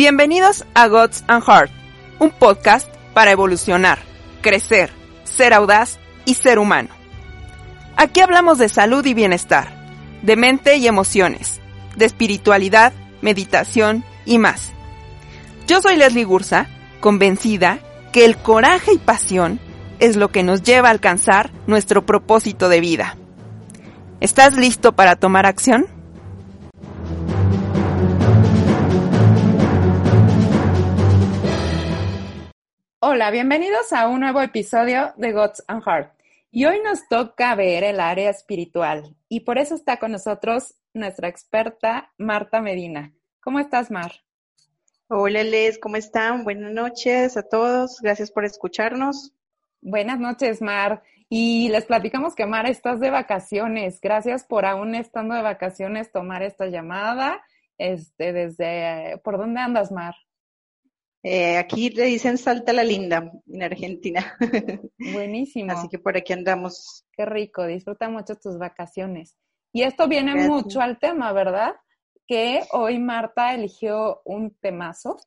Bienvenidos a Gods and Heart, un podcast para evolucionar, crecer, ser audaz y ser humano. Aquí hablamos de salud y bienestar, de mente y emociones, de espiritualidad, meditación y más. Yo soy Leslie Gursa, convencida que el coraje y pasión es lo que nos lleva a alcanzar nuestro propósito de vida. ¿Estás listo para tomar acción? Hola, bienvenidos a un nuevo episodio de Gods and Heart. Y hoy nos toca ver el área espiritual y por eso está con nosotros nuestra experta Marta Medina. ¿Cómo estás, Mar? Hola, Les, ¿cómo están? Buenas noches a todos. Gracias por escucharnos. Buenas noches, Mar. Y les platicamos que, Mar, estás de vacaciones. Gracias por aún estando de vacaciones tomar esta llamada. Este, desde, ¿por dónde andas, Mar? Eh, aquí le dicen Salta la Linda, en Argentina. Buenísimo. Así que por aquí andamos. Qué rico, disfruta mucho tus vacaciones. Y esto viene mucho al tema, ¿verdad? Que hoy Marta eligió un temazo,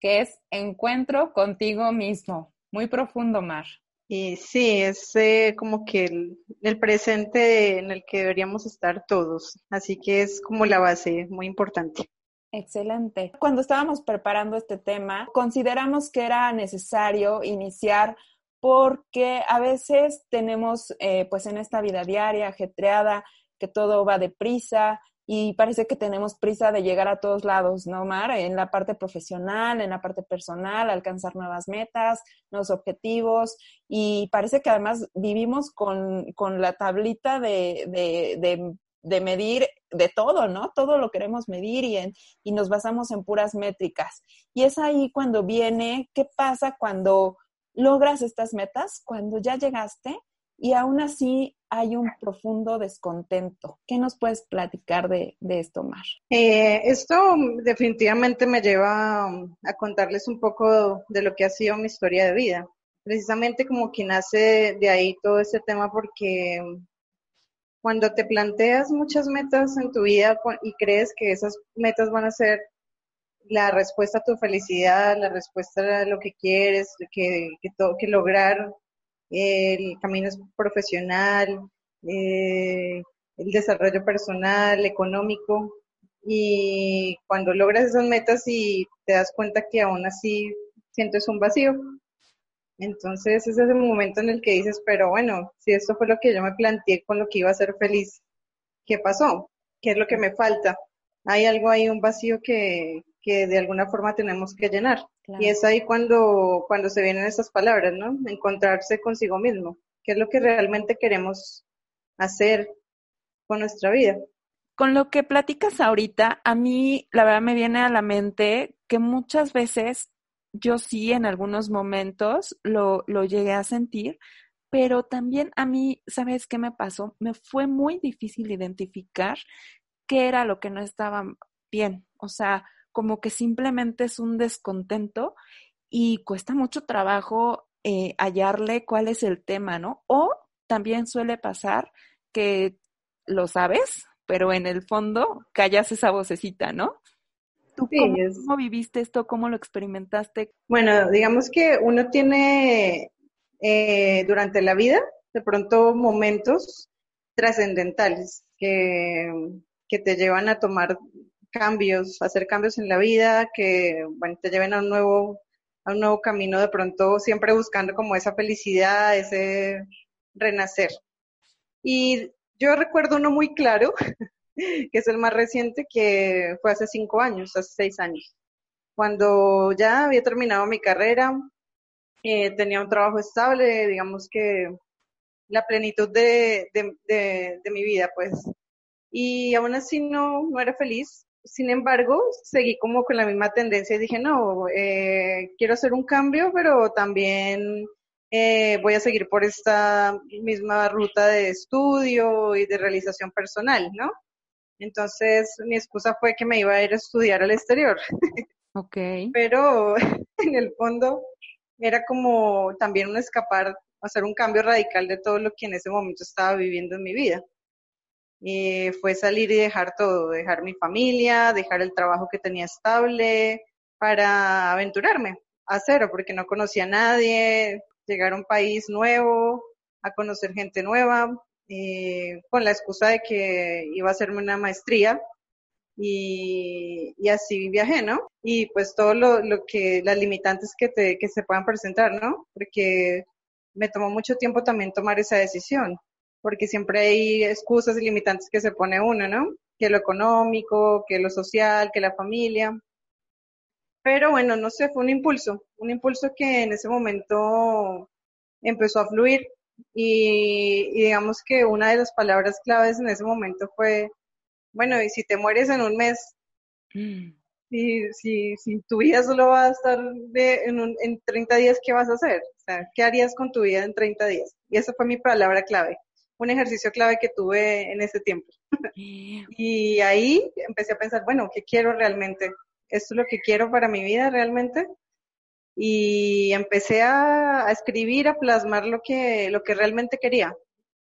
que es Encuentro contigo mismo. Muy profundo, Mar. Y sí, es eh, como que el, el, presente en el que deberíamos estar todos. Así que es como la base, muy importante. Excelente. Cuando estábamos preparando este tema, consideramos que era necesario iniciar porque a veces tenemos, eh, pues en esta vida diaria, ajetreada, que todo va deprisa y parece que tenemos prisa de llegar a todos lados, ¿no, Mar? En la parte profesional, en la parte personal, alcanzar nuevas metas, nuevos objetivos y parece que además vivimos con, con la tablita de, de, de de medir de todo, ¿no? Todo lo queremos medir y, en, y nos basamos en puras métricas. Y es ahí cuando viene, ¿qué pasa cuando logras estas metas? Cuando ya llegaste y aún así hay un profundo descontento. ¿Qué nos puedes platicar de, de esto, Mar? Eh, esto definitivamente me lleva a contarles un poco de lo que ha sido mi historia de vida. Precisamente como que nace de ahí todo este tema porque cuando te planteas muchas metas en tu vida y crees que esas metas van a ser la respuesta a tu felicidad, la respuesta a lo que quieres, que, que, que lograr el camino profesional, eh, el desarrollo personal, económico, y cuando logras esas metas y te das cuenta que aún así sientes un vacío, entonces ese es el momento en el que dices, pero bueno, si esto fue lo que yo me planteé con lo que iba a ser feliz, ¿qué pasó? ¿Qué es lo que me falta? Hay algo ahí, un vacío que, que de alguna forma tenemos que llenar. Claro. Y es ahí cuando, cuando se vienen esas palabras, ¿no? Encontrarse consigo mismo. ¿Qué es lo que realmente queremos hacer con nuestra vida? Con lo que platicas ahorita, a mí la verdad me viene a la mente que muchas veces yo sí en algunos momentos lo, lo llegué a sentir, pero también a mí, ¿sabes qué me pasó? Me fue muy difícil identificar qué era lo que no estaba bien. O sea, como que simplemente es un descontento y cuesta mucho trabajo eh, hallarle cuál es el tema, ¿no? O también suele pasar que lo sabes, pero en el fondo callas esa vocecita, ¿no? ¿Tú cómo, viviste esto? ¿Cómo lo experimentaste? Bueno, digamos que uno tiene eh, durante la vida de pronto momentos trascendentales que, que te llevan a tomar cambios, hacer cambios en la vida, que bueno, te lleven a un nuevo a un nuevo camino de pronto siempre buscando como esa felicidad, ese renacer. Y yo recuerdo uno muy claro que es el más reciente, que fue hace cinco años, hace seis años. Cuando ya había terminado mi carrera, eh, tenía un trabajo estable, digamos que la plenitud de, de, de, de, mi vida, pues. Y aún así no, no era feliz. Sin embargo, seguí como con la misma tendencia y dije, no, eh, quiero hacer un cambio, pero también eh, voy a seguir por esta misma ruta de estudio y de realización personal, ¿no? Entonces, mi excusa fue que me iba a ir a estudiar al exterior. Ok. Pero en el fondo era como también un escapar, hacer un cambio radical de todo lo que en ese momento estaba viviendo en mi vida. Y fue salir y dejar todo, dejar mi familia, dejar el trabajo que tenía estable, para aventurarme a cero, porque no conocía a nadie, llegar a un país nuevo, a conocer gente nueva, eh, con la excusa de que iba a hacerme una maestría y, y así viajé, ¿no? Y pues todo lo, lo que, las limitantes que, te, que se puedan presentar, ¿no? Porque me tomó mucho tiempo también tomar esa decisión, porque siempre hay excusas y limitantes que se pone uno, ¿no? Que lo económico, que lo social, que la familia. Pero bueno, no sé, fue un impulso, un impulso que en ese momento empezó a fluir y, digamos que una de las palabras claves en ese momento fue, bueno, y si te mueres en un mes, mm. si, si, si tu vida solo va a estar de, en, un, en 30 días, ¿qué vas a hacer? O sea, ¿qué harías con tu vida en 30 días? Y esa fue mi palabra clave, un ejercicio clave que tuve en ese tiempo. y ahí empecé a pensar, bueno, ¿qué quiero realmente? esto es lo que quiero para mi vida realmente. Y empecé a, escribir, a plasmar lo que, lo que realmente quería.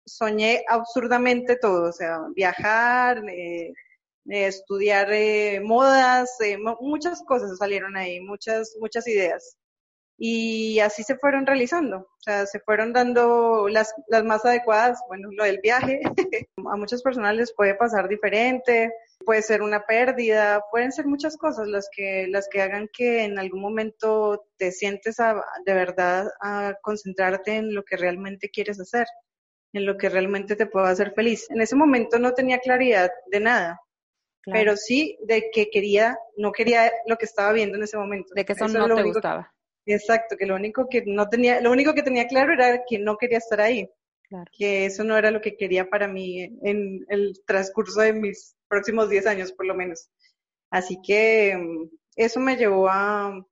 Soñé absurdamente todo, o sea, viajar, eh, eh, estudiar eh, modas, muchas cosas salieron ahí, muchas, muchas ideas y así se fueron realizando, o sea, se fueron dando las, las más adecuadas, bueno, lo del viaje, a muchas personas les puede pasar diferente, puede ser una pérdida, pueden ser muchas cosas las que, las que hagan que en algún momento te sientes a, de verdad a concentrarte en lo que realmente quieres hacer, en lo que realmente te puede hacer feliz. En ese momento no tenía claridad de nada, pero sí de que quería, no quería lo que estaba viendo en ese momento. De que eso, no te gustaba. Exacto, que lo único que no tenía, lo único que tenía claro era que no quería estar ahí. Que eso no era lo que quería para mí en el transcurso de mis próximos 10 años, por lo menos. Así que mm, eso me llevó a,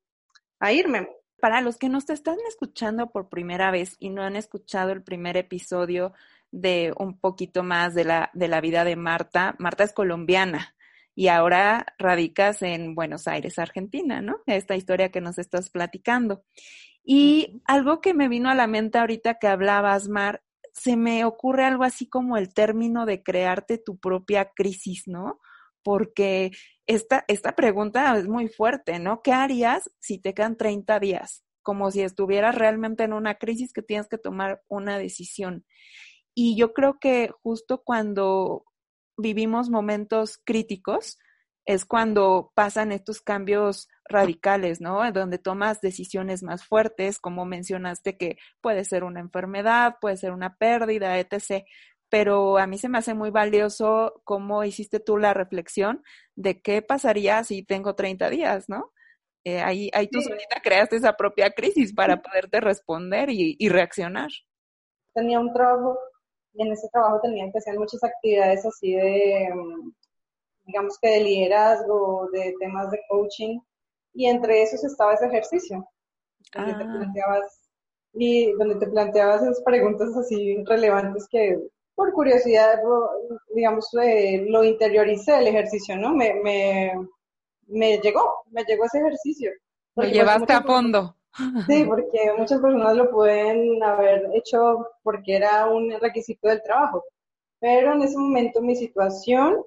a irme. Para los que nos están escuchando por primera vez y no han escuchado el primer episodio de un poquito más de la, de la vida de Marta, Marta es colombiana y ahora radicas en Buenos Aires, Argentina, ¿no? Esta historia que nos estás platicando. Y algo que me vino a la mente ahorita que hablabas, Mar, se me ocurre algo así como el término de crearte tu propia crisis, ¿no? Porque esta, esta pregunta es muy fuerte, ¿no? ¿Qué harías si te quedan 30 días? Como si estuvieras realmente en una crisis que tienes que tomar una decisión. Y yo creo que justo cuando vivimos momentos críticos, es cuando pasan estos cambios radicales, ¿no? Donde tomas decisiones más fuertes, como mencionaste que puede ser una enfermedad, puede ser una pérdida, etc. Pero a mí se me hace muy valioso cómo hiciste tú la reflexión de qué pasaría si tengo 30 días, ¿no? Eh, ahí, ahí tú solita creaste esa propia crisis para poderte responder y, y reaccionar. Tenía un trabajo y en ese trabajo tenían que hacer muchas actividades así de, mm, digamos que de liderazgo, de temas de coaching, y entre esos estaba ese ejercicio, donde te ah. planteabas y donde te planteabas esas preguntas así relevantes que por curiosidad, digamos, eh, lo interioricé el ejercicio, ¿no? Me, me, me llegó, me llegó ese ejercicio. Lo llevaste a fondo. Sí, porque muchas personas lo pueden haber hecho porque era un requisito del trabajo. Pero en ese momento mi situación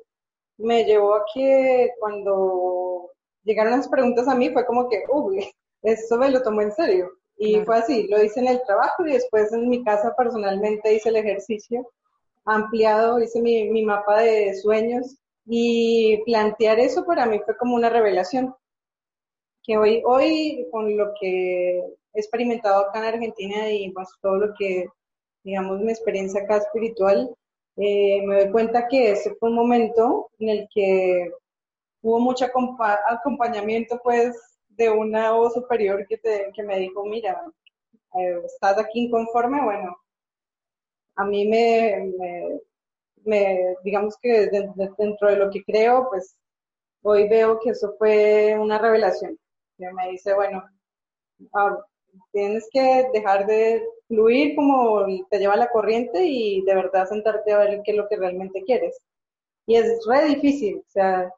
me llevó a que cuando llegaron las preguntas a mí fue como que, uy, eso me lo tomó en serio. Y fue así, lo hice en el trabajo y después en mi casa personalmente hice el ejercicio ampliado, hice mi, mi mapa de sueños y plantear eso para mí fue como una revelación que hoy, hoy con lo que he experimentado acá en Argentina y más todo lo que, digamos, mi experiencia acá espiritual, eh, me doy cuenta que ese fue un momento en el que hubo mucho acompañamiento, pues, de una voz superior que, te, que me dijo, mira, eh, estás aquí inconforme, bueno, a mí me, me, digamos que dentro de lo que creo, pues, hoy veo que eso fue una revelación me dice, bueno, ah, tienes que dejar de fluir como te lleva la corriente y de verdad sentarte a ver qué es lo que realmente quieres. Y es re difícil, o sea,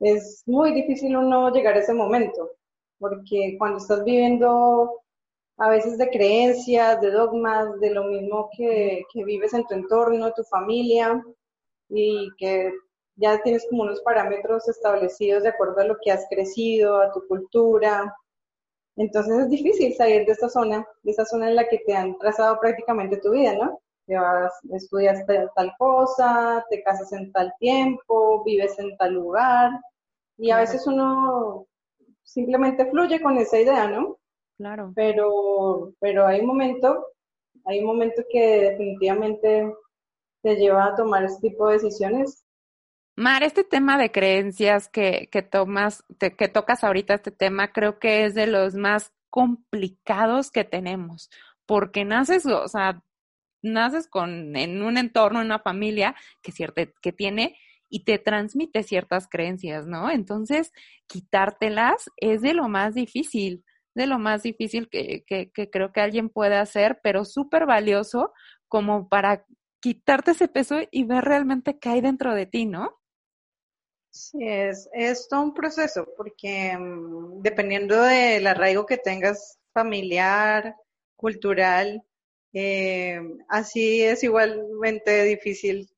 es muy difícil uno llegar a ese momento, porque cuando estás viviendo a veces de creencias, de dogmas, de lo mismo que, que vives en tu entorno, tu familia, y que ya tienes como unos parámetros establecidos de acuerdo a lo que has crecido, a tu cultura. Entonces es difícil salir de esta zona, de esa zona en la que te han trazado prácticamente tu vida, ¿no? Te vas, estudias tal cosa, te casas en tal tiempo, vives en tal lugar, y a veces uno simplemente fluye con esa idea, ¿no? Claro. Pero, pero hay un momento, hay un momento que definitivamente te lleva a tomar este tipo de decisiones. Mar, este tema de creencias que, que tomas, que tocas ahorita este tema, creo que es de los más complicados que tenemos, porque naces, o sea, naces con, en un entorno, en una familia que, cierto, que tiene y te transmite ciertas creencias, ¿no? Entonces, quitártelas es de lo más difícil, de lo más difícil que, que, que creo que alguien puede hacer, pero súper valioso como para quitarte ese peso y ver realmente qué hay dentro de ti, ¿no? Sí, es, es todo un proceso, porque mm, dependiendo del arraigo que tengas familiar, cultural, eh, así es igualmente difícil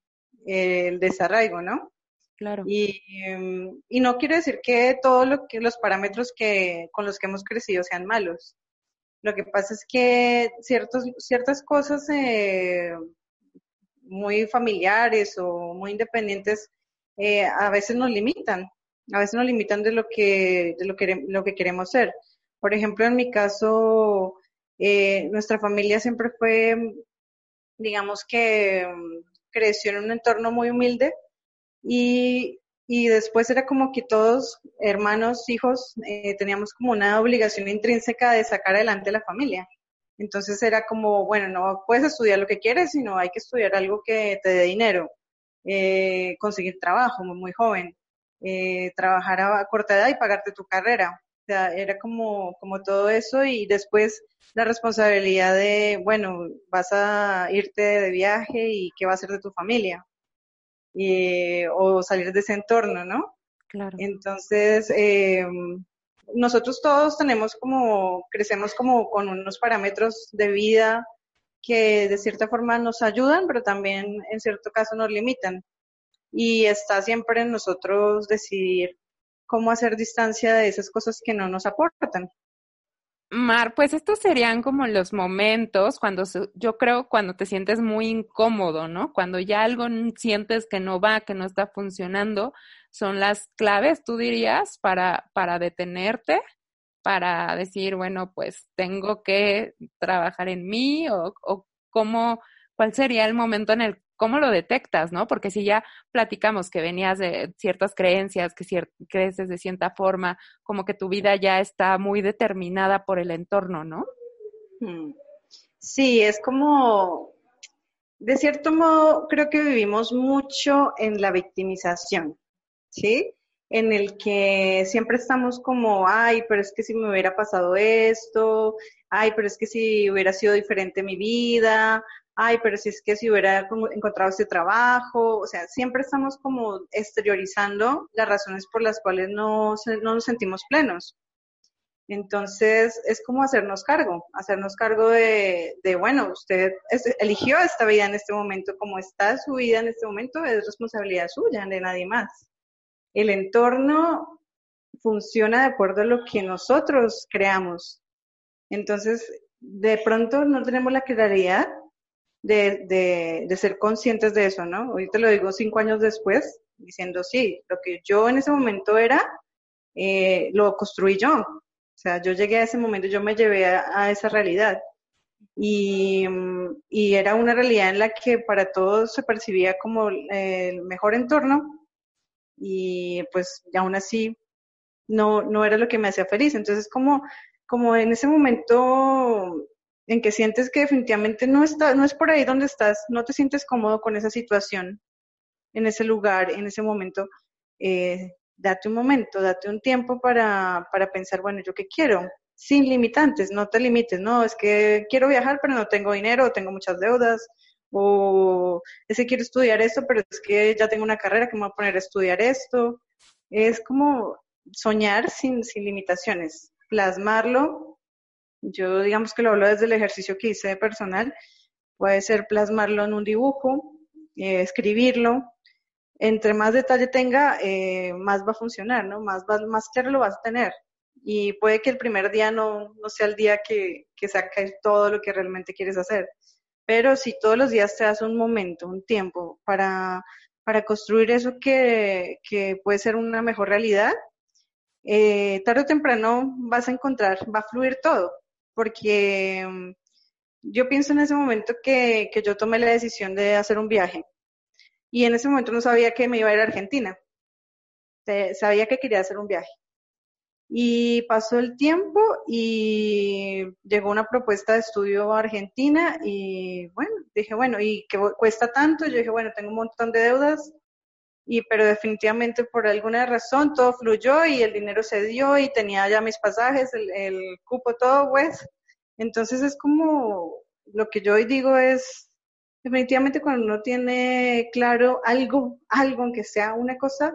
el desarraigo, ¿no? Claro. Y, em, y no quiere decir que todos lo que, los parámetros que, con los que hemos crecido sean malos. Lo que pasa es que ciertos, ciertas cosas eh, muy familiares o muy independientes eh, a veces nos limitan, a veces nos limitan de lo que, de lo que, lo que queremos ser. Por ejemplo, en mi caso, eh, nuestra familia siempre fue, digamos que creció en un entorno muy humilde y, y después era como que todos, hermanos, hijos, eh, teníamos como una obligación intrínseca de sacar adelante la familia. Entonces era como, bueno, no puedes estudiar lo que quieres, sino hay que estudiar algo que te dé dinero, eh, conseguir trabajo muy, muy joven, eh, trabajar a corta edad y pagarte tu carrera. O sea, era como, como todo eso y después la responsabilidad de, bueno, vas a irte de viaje y qué va a hacer de tu familia. o salir de ese entorno, ¿no? Claro. Entonces, eh, nosotros todos tenemos como, crecemos como con unos parámetros de vida que de cierta forma nos ayudan, pero también en cierto caso nos limitan. Y está siempre en nosotros decidir cómo hacer distancia de esas cosas que no nos aportan. Mar, pues estos serían como los momentos cuando yo creo cuando te sientes muy incómodo, ¿no? Cuando ya algo sientes que no va, que no está funcionando, son las claves, tú dirías, para, para detenerte, para decir, bueno, pues tengo que trabajar en mí o, cómo, cuál sería el momento en el ¿cómo lo detectas, no? Porque si ya platicamos que venías de ciertas creencias, que creces de cierta forma, como que tu vida ya está muy determinada por el entorno, ¿no? Hmm. Sí, es como, de cierto modo, creo que vivimos mucho en la victimización, ¿sí? En el que siempre estamos como, ay, pero es que si me hubiera pasado esto, ay, pero es que si hubiera sido diferente mi vida, ay, pero si es que si hubiera encontrado este trabajo, o sea, siempre estamos como exteriorizando las razones por las cuales no, no nos sentimos plenos. Entonces, es como hacernos cargo, hacernos cargo de, de bueno, usted eligió esta vida en este momento, como está su vida en este momento, es responsabilidad suya, de nadie más. El entorno funciona de acuerdo a lo que nosotros creamos. Entonces, de pronto no tenemos la claridad de, de, ser conscientes de eso, ¿no? Hoy lo digo cinco años después, diciendo, sí, lo que yo en ese momento era, eh, lo construí yo. O sea, yo llegué a ese momento, yo me llevé a, esa realidad. Y, y, era una realidad en la que para todos se percibía como el mejor entorno y pues aún así no, no era lo que me hacía feliz. Entonces, como, como en ese momento en que sientes que definitivamente no está, no es por ahí donde estás, no te sientes cómodo con esa situación, en ese lugar, en ese momento, eh, date un momento, date un tiempo para, para pensar, bueno, ¿yo qué quiero? Sin limitantes, no te limites, no, es que quiero viajar pero no tengo dinero, tengo muchas deudas, o es que quiero estudiar esto, pero es que ya tengo una carrera que me voy a poner a estudiar esto. Es como soñar sin, sin limitaciones, plasmarlo yo digamos que lo hablo desde el ejercicio que hice de personal. Puede ser plasmarlo en un dibujo, eh, escribirlo, entre más detalle tenga, eh, más va a funcionar, ¿no? Más, más claro lo vas a tener. Y puede que el primer día no, no sea el día que, que saques todo lo que realmente quieres hacer. Pero si todos los días te das un momento, un tiempo para, para construir eso que, que puede ser una mejor realidad, eh, tarde o temprano vas a encontrar, va a fluir todo. Porque mm, yo pienso en ese momento que, que yo tomé la decisión de hacer un viaje y en ese momento no sabía que me iba a ir a Argentina. Sabía que quería hacer un viaje. Y pasó el tiempo y llegó una propuesta de estudio a Argentina y bueno, dije, bueno, ¿y qué cuesta tanto? Yo dije, bueno, tengo un montón de deudas, y pero definitivamente por alguna razón todo fluyó y el dinero se dio y tenía ya mis pasajes, el, cupo, todo, pues. Entonces es como, lo que yo hoy digo es, definitivamente cuando uno tiene claro algo, algo, aunque sea una cosa,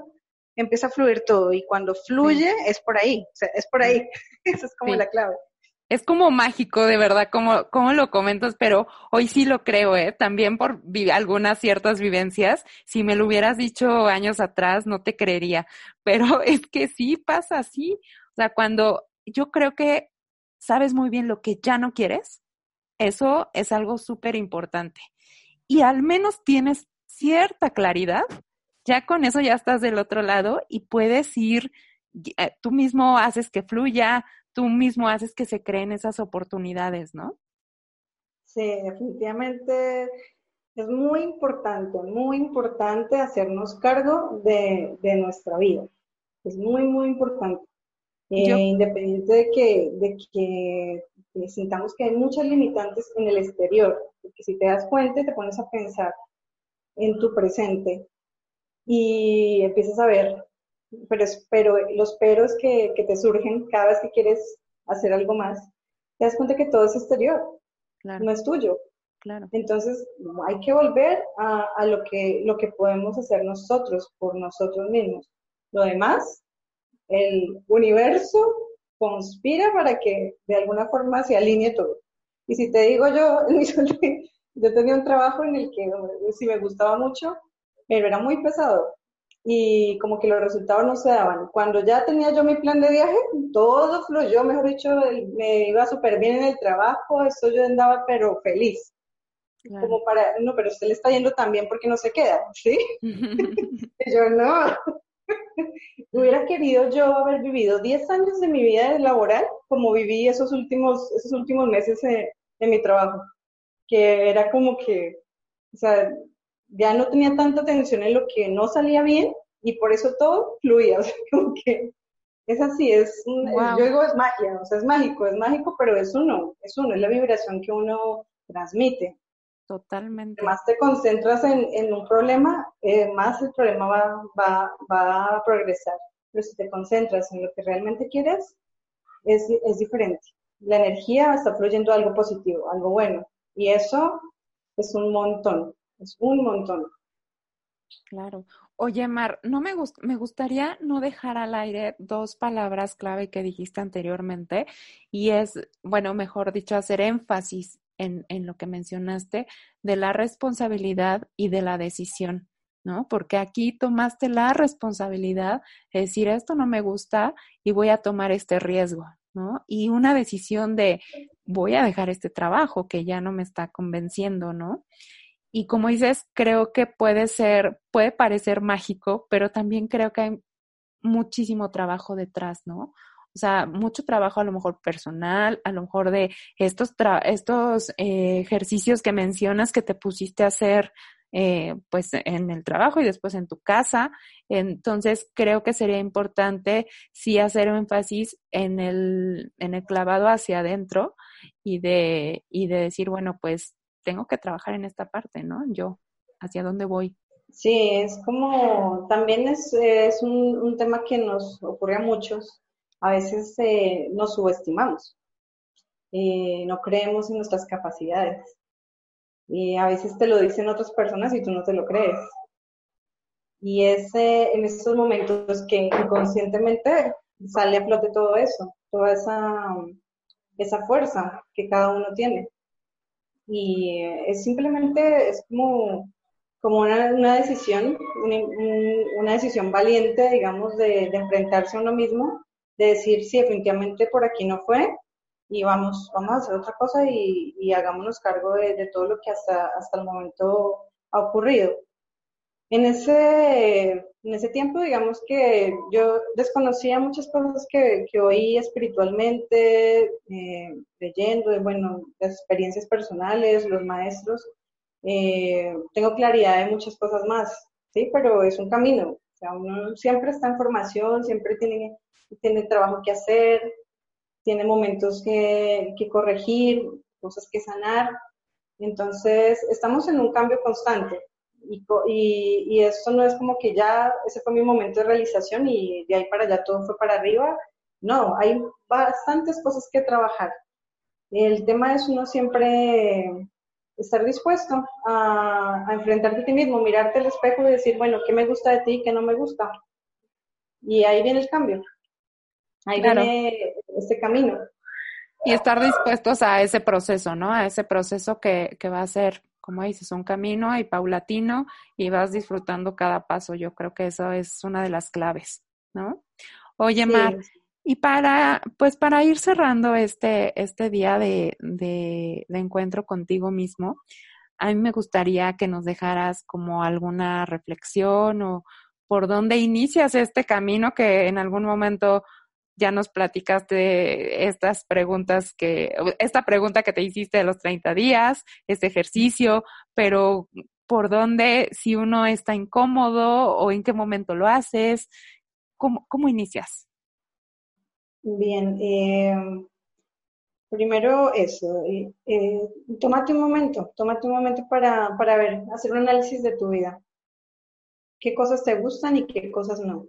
empieza a fluir todo y cuando fluye es por ahí, o sea, es por ahí. Esa es como la clave. Es como mágico, de verdad, como, como lo comentas, pero hoy sí lo creo, ¿eh? También por algunas ciertas vivencias. Si me lo hubieras dicho años atrás, no te creería. Pero es que sí pasa así. O sea, cuando yo creo que sabes muy bien lo que ya no quieres, eso es algo súper importante y al menos tienes cierta claridad, ya con eso ya estás del otro lado y puedes ir, eh, tú mismo haces que fluya, tú mismo haces que se creen esas oportunidades, ¿no? Sí, definitivamente es muy importante, muy importante hacernos cargo de, nuestra vida. Es muy, muy importante. Eh, independiente de que, de que sintamos que hay muchas limitantes en el exterior, porque si te das cuenta te pones a pensar en tu presente y empiezas a ver, pero, pero los peros que, que, te surgen cada vez que quieres hacer algo más, te das cuenta que todo es exterior, no es tuyo. Claro. Entonces hay que volver a, a lo, que, lo que podemos hacer nosotros por nosotros mismos. Lo demás, el universo conspira para que de alguna forma se alinee todo. Y si te digo yo, yo tenía un trabajo en el que si me gustaba mucho, pero era muy pesado y como que los resultados no se daban. Cuando ya tenía yo mi plan de viaje, todo fluyó, mejor dicho, me iba súper bien en el trabajo, eso yo andaba pero feliz. Como para, no, pero usted le está yendo tan bien porque no se queda, ¿sí? yo no, Hubiera querido yo haber vivido 10 años de mi vida laboral como viví esos últimos, esos últimos meses de, mi trabajo, que era como que, o sea, ya no tenía tanta atención en lo que no salía bien y por eso todo fluía, o sea, como que es así, es, yo digo es magia, o sea, es mágico, es mágico, pero es uno, es uno, es la vibración que uno transmite. Totalmente. Más te concentras en, un problema, eh, más el problema va, va, va, a progresar. Pero si te concentras en lo que realmente quieres, es, es diferente. La energía está fluyendo algo positivo, algo bueno. Y eso es un montón, un montón. Claro. Oye, Mar, no me, me gustaría no dejar al aire dos palabras clave que dijiste anteriormente y es, bueno, mejor dicho, hacer énfasis en, en lo que mencionaste de la responsabilidad y de la decisión. ¿no? Porque aquí tomaste la responsabilidad de decir, esto no me gusta y voy a tomar este riesgo, ¿no? Y una decisión de, voy a dejar este trabajo que ya no me está convenciendo, ¿no? Y como dices, creo que puede ser, puede parecer mágico, pero también creo que hay muchísimo trabajo detrás, ¿no? O sea, mucho trabajo a lo mejor personal, a lo mejor de estos, estos eh, ejercicios que mencionas que te pusiste a hacer eh, pues en el trabajo y después en tu casa. Entonces, creo que sería importante sí hacer énfasis en el, en el clavado hacia adentro y de, y de decir, bueno, pues tengo que trabajar en esta parte, ¿no? Yo, hacia dónde voy. Sí, es como, también es, un, tema que nos ocurre a muchos, a veces eh, nos subestimamos, eh, no creemos en nuestras capacidades y a veces te lo dicen otras personas y tú no te lo crees. Y es en estos momentos que inconscientemente sale a flote todo eso, toda esa, esa fuerza que cada uno tiene. Y es simplemente, es como, como una, decisión, una, decisión valiente, digamos, de, enfrentarse a uno mismo, de decir, sí, definitivamente por aquí no fue y vamos, vamos a hacer otra cosa y, y hagámonos cargo de, todo lo que hasta, hasta el momento ha ocurrido. En ese, en ese tiempo, digamos que yo desconocía muchas cosas que, que oí espiritualmente, eh, leyendo, bueno, las experiencias personales, los maestros, eh, tengo claridad de muchas cosas más, ¿sí? Pero es un camino, o sea, uno siempre está en formación, siempre tiene, tiene trabajo que hacer, tiene momentos que, que corregir, cosas que sanar, entonces estamos en un cambio constante. Y, y, y, esto no es como que ya ese fue mi momento de realización y de ahí para allá todo fue para arriba. No, hay bastantes cosas que trabajar. El tema es uno siempre estar dispuesto a, enfrentarte a ti mismo, mirarte al espejo y decir, bueno, ¿qué me gusta de ti y qué no me gusta? Y ahí viene el cambio. Ahí viene este camino. Y estar dispuestos a ese proceso, ¿no? A ese proceso que, que va a ser, como dices, un camino y paulatino y vas disfrutando cada paso. Yo creo que eso es una de las claves, ¿no? Oye, Mar, y para, pues para ir cerrando este, este día de, de, encuentro contigo mismo, a mí me gustaría que nos dejaras como alguna reflexión o por dónde inicias este camino que en algún momento ya nos platicaste estas preguntas que, esta pregunta que te hiciste de los 30 días, este ejercicio, pero por dónde, si uno está incómodo o en qué momento lo haces, ¿cómo, cómo inicias? Bien, eh, primero eso, eh, eh, tómate un momento, tómate un momento para, para ver, hacer un análisis de tu vida. ¿Qué cosas te gustan y qué cosas no?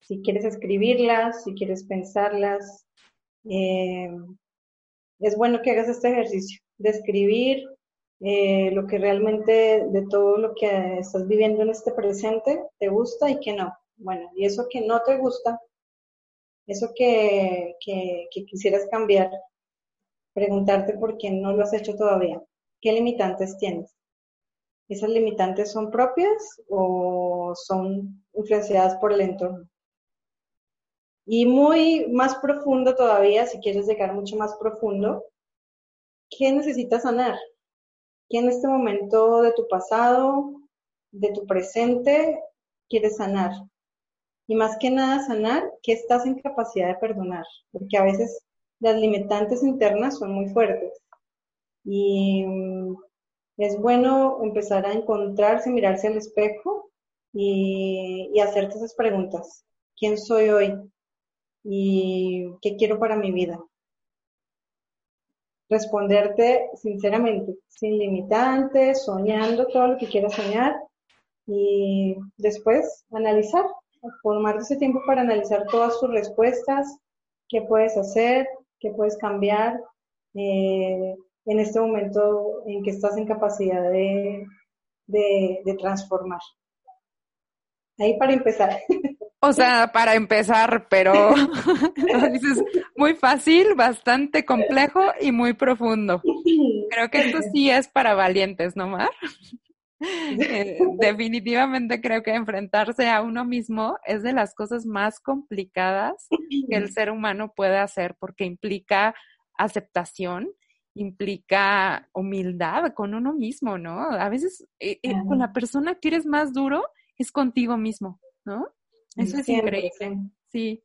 Si quieres escribirlas, si quieres pensarlas, es bueno que hagas este ejercicio de escribir lo que realmente de todo lo que estás viviendo en este presente te gusta y que no. Bueno, y eso que no te gusta, eso que, quisieras cambiar, preguntarte por qué no lo has hecho todavía. ¿Qué limitantes tienes? ¿Esas limitantes son propias o son influenciadas por el entorno? Y muy más profundo todavía, si quieres llegar mucho más profundo, ¿qué necesitas sanar? ¿Qué en este momento de tu pasado, de tu presente, quieres sanar? y más que nada sanar que estás en capacidad de perdonar, porque a veces las limitantes internas son muy fuertes. Y mm, es bueno empezar a encontrarse, mirarse al espejo y, y hacerte esas preguntas. ¿Quién soy hoy? ¿Y qué quiero para mi vida? Responderte sinceramente, sin limitantes, soñando todo lo que quieras soñar y después analizar formarte ese tiempo para analizar todas tus respuestas, qué puedes hacer, qué puedes cambiar eh, en este momento en que estás en capacidad de, de, transformar. Ahí para empezar. O sea, para empezar, pero dices muy fácil, bastante complejo y muy profundo. Creo que esto sí es para valientes, ¿no, Mar? Eh, definitivamente creo que enfrentarse a uno mismo es de las cosas más complicadas que el ser humano puede hacer porque implica aceptación, implica humildad con uno mismo, ¿no? A veces eh, eh, con la persona que eres más duro es contigo mismo, ¿no? Eso es increíble. Sí.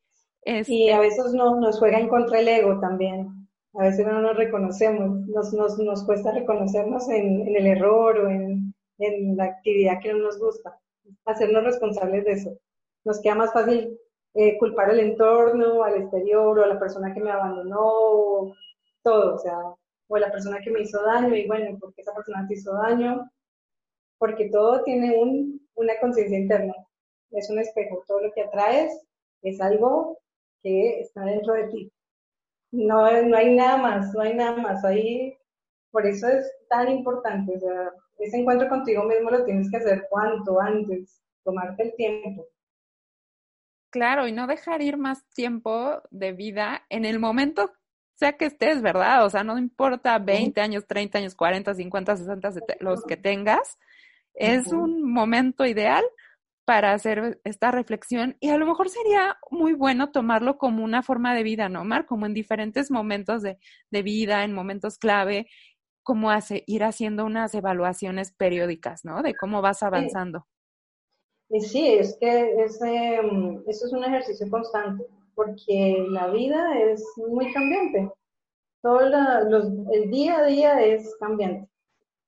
Y a veces no, nos juega en contra el ego también. A veces no nos reconocemos, nos, nos, nos cuesta reconocernos en, en el error o en, en la actividad que no nos gusta, hacernos responsables de eso. Nos queda más fácil eh, culpar al entorno, al exterior, o a la persona que me abandonó, todo, o sea, o a la persona que me hizo daño, y bueno, porque esa persona te hizo daño, porque todo tiene un, una conciencia interna, es un espejo, todo lo que atraes es algo que está dentro de ti. No, no hay nada más, no hay nada más, ahí, por eso es tan importante, o sea, ese encuentro contigo mismo lo tienes que hacer cuanto antes, tomarte el tiempo. Claro, y no dejar ir más tiempo de vida en el momento sea que estés, ¿verdad? O sea, no importa 20 años, 30 años, 40, 50, 60, los que tengas, es un momento ideal para hacer esta reflexión y a lo mejor sería muy bueno tomarlo como una forma de vida, ¿no, Mar? Como en diferentes momentos de, de vida, en momentos clave, como hace, ir haciendo unas evaluaciones periódicas, ¿no? De cómo vas avanzando. Sí, es que ese, eso es un ejercicio constante, porque la vida es muy cambiante. Todo el día a día es cambiante.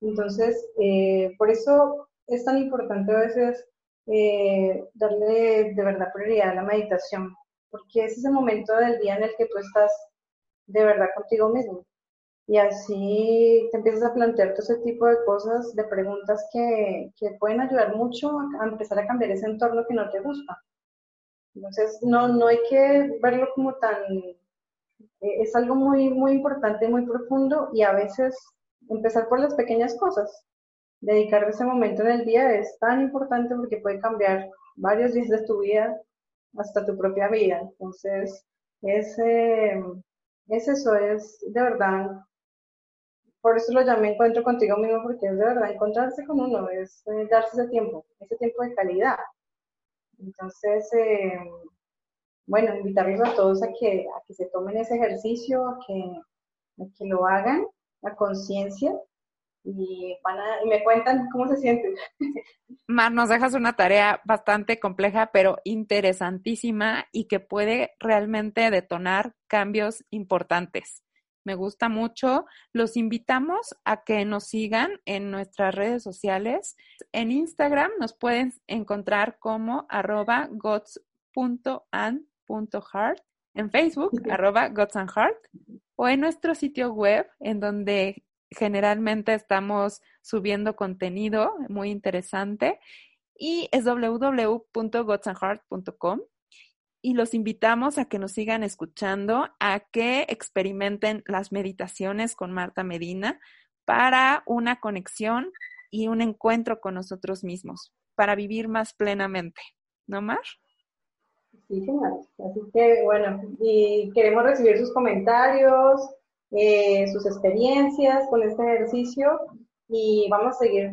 Entonces, eh, por eso es tan importante a veces eh, darle de verdad prioridad a la meditación, porque es ese momento del día en el que tú estás de verdad contigo mismo. Y así te empiezas a plantear todo ese tipo de cosas, de preguntas que, que pueden ayudar mucho a, empezar a cambiar ese entorno que no te gusta. Entonces, no, no hay que verlo como tan... Eh, es algo muy, muy importante, muy profundo y a veces empezar por las pequeñas cosas. Dedicar ese momento en el día es tan importante porque puede cambiar varios días de tu vida hasta tu propia vida. Entonces, es, eh, es eso, es de verdad por eso lo llamé encuentro contigo mismo, porque es de verdad encontrarse con uno, es eh, darse ese tiempo, ese tiempo de calidad. Entonces, eh, bueno, invitarlos a todos a que, a que se tomen ese ejercicio, a que, que lo hagan a conciencia y, y me cuentan cómo se sienten. Mar, nos dejas una tarea bastante compleja, pero interesantísima y que puede realmente detonar cambios importantes me gusta mucho. Los invitamos a que nos sigan en nuestras redes sociales. En Instagram nos pueden encontrar como arroba en Facebook arroba o en nuestro sitio web en donde generalmente estamos subiendo contenido muy interesante y es www.gotsandheart.com y los invitamos a que nos sigan escuchando, a que experimenten las meditaciones con Marta Medina para una conexión y un encuentro con nosotros mismos, para vivir más plenamente. ¿No, Mar? Sí. Así que, bueno, y queremos recibir sus comentarios, eh, sus experiencias con este ejercicio y vamos a seguir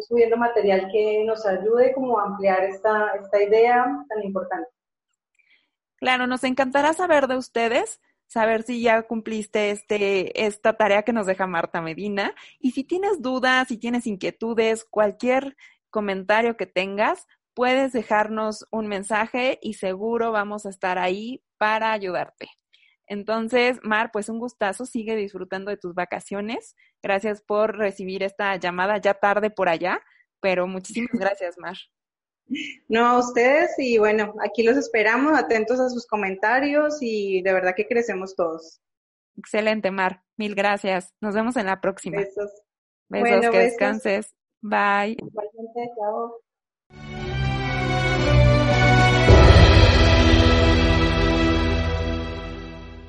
subiendo material que nos ayude como a ampliar esta, esta idea tan importante. Claro, nos encantará saber de ustedes, saber si ya cumpliste este, esta tarea que nos deja Marta Medina. Y si tienes dudas, si tienes inquietudes, cualquier comentario que tengas, puedes dejarnos un mensaje y seguro vamos a estar ahí para ayudarte. Entonces, Mar, pues un gustazo, sigue disfrutando de tus vacaciones. Gracias por recibir esta llamada ya tarde por allá, pero muchísimas gracias, Mar. No, a ustedes y bueno, aquí los esperamos, atentos a sus comentarios y de verdad que crecemos todos. Excelente, Mar. Mil gracias. Nos vemos en la próxima. Besos. Besos, que descanses. Bye. Igualmente, chao.